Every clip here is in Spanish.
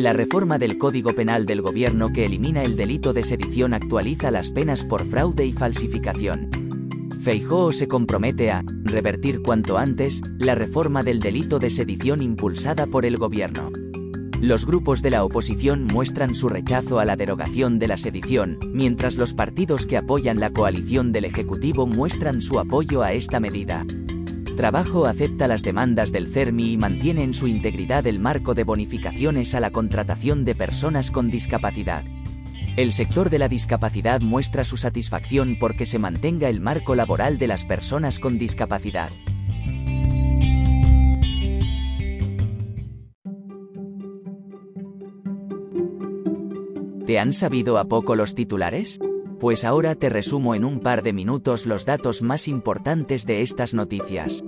La reforma del Código Penal del Gobierno que elimina el delito de sedición actualiza las penas por fraude y falsificación. Feijóo se compromete a revertir cuanto antes la reforma del delito de sedición impulsada por el Gobierno. Los grupos de la oposición muestran su rechazo a la derogación de la sedición, mientras los partidos que apoyan la coalición del Ejecutivo muestran su apoyo a esta medida. Trabajo acepta las demandas del CERMI y mantiene en su integridad el marco de bonificaciones a la contratación de personas con discapacidad. El sector de la discapacidad muestra su satisfacción porque se mantenga el marco laboral de las personas con discapacidad. ¿Te han sabido a poco los titulares? Pues ahora te resumo en un par de minutos los datos más importantes de estas noticias.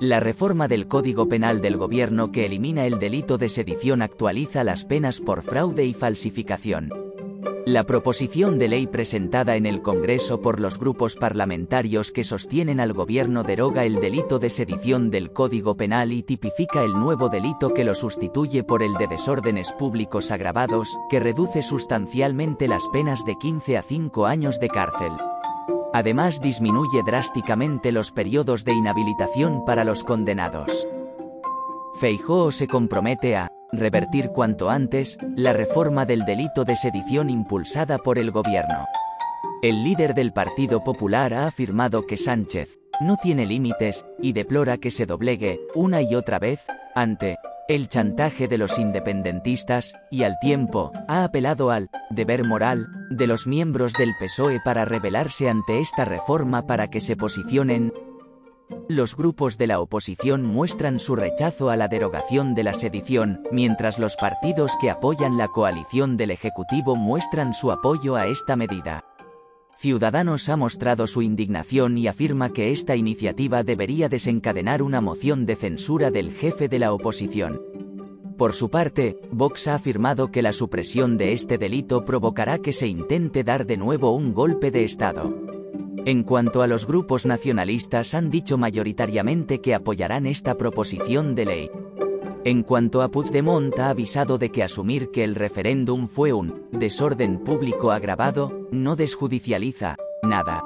La reforma del Código Penal del Gobierno que elimina el delito de sedición actualiza las penas por fraude y falsificación. La proposición de ley presentada en el Congreso por los grupos parlamentarios que sostienen al gobierno deroga el delito de sedición del Código Penal y tipifica el nuevo delito que lo sustituye por el de desórdenes públicos agravados, que reduce sustancialmente las penas de 15 a 5 años de cárcel. Además disminuye drásticamente los periodos de inhabilitación para los condenados. Feijóo se compromete a revertir cuanto antes la reforma del delito de sedición impulsada por el gobierno. El líder del Partido Popular ha afirmado que Sánchez no tiene límites y deplora que se doblegue, una y otra vez, ante el chantaje de los independentistas, y al tiempo, ha apelado al deber moral de los miembros del PSOE para rebelarse ante esta reforma para que se posicionen los grupos de la oposición muestran su rechazo a la derogación de la sedición, mientras los partidos que apoyan la coalición del Ejecutivo muestran su apoyo a esta medida. Ciudadanos ha mostrado su indignación y afirma que esta iniciativa debería desencadenar una moción de censura del jefe de la oposición. Por su parte, Vox ha afirmado que la supresión de este delito provocará que se intente dar de nuevo un golpe de Estado. En cuanto a los grupos nacionalistas han dicho mayoritariamente que apoyarán esta proposición de ley. En cuanto a Puigdemont ha avisado de que asumir que el referéndum fue un desorden público agravado, no desjudicializa nada.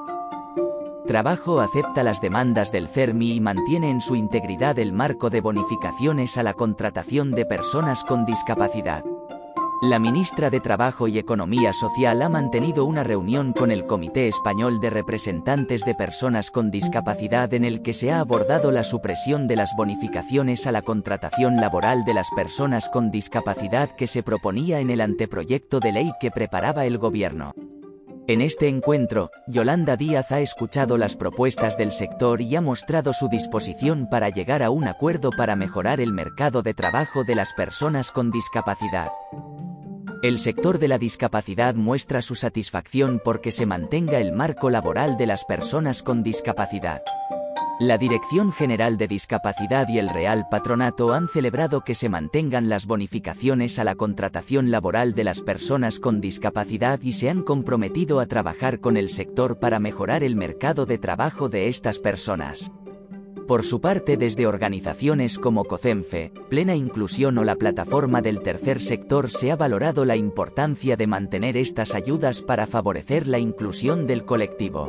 Trabajo acepta las demandas del CERMI y mantiene en su integridad el marco de bonificaciones a la contratación de personas con discapacidad. La ministra de Trabajo y Economía Social ha mantenido una reunión con el Comité Español de Representantes de Personas con Discapacidad en el que se ha abordado la supresión de las bonificaciones a la contratación laboral de las personas con discapacidad que se proponía en el anteproyecto de ley que preparaba el Gobierno. En este encuentro, Yolanda Díaz ha escuchado las propuestas del sector y ha mostrado su disposición para llegar a un acuerdo para mejorar el mercado de trabajo de las personas con discapacidad. El sector de la discapacidad muestra su satisfacción porque se mantenga el marco laboral de las personas con discapacidad. La Dirección General de Discapacidad y el Real Patronato han celebrado que se mantengan las bonificaciones a la contratación laboral de las personas con discapacidad y se han comprometido a trabajar con el sector para mejorar el mercado de trabajo de estas personas. Por su parte, desde organizaciones como COCENFE, Plena Inclusión o la Plataforma del Tercer Sector se ha valorado la importancia de mantener estas ayudas para favorecer la inclusión del colectivo.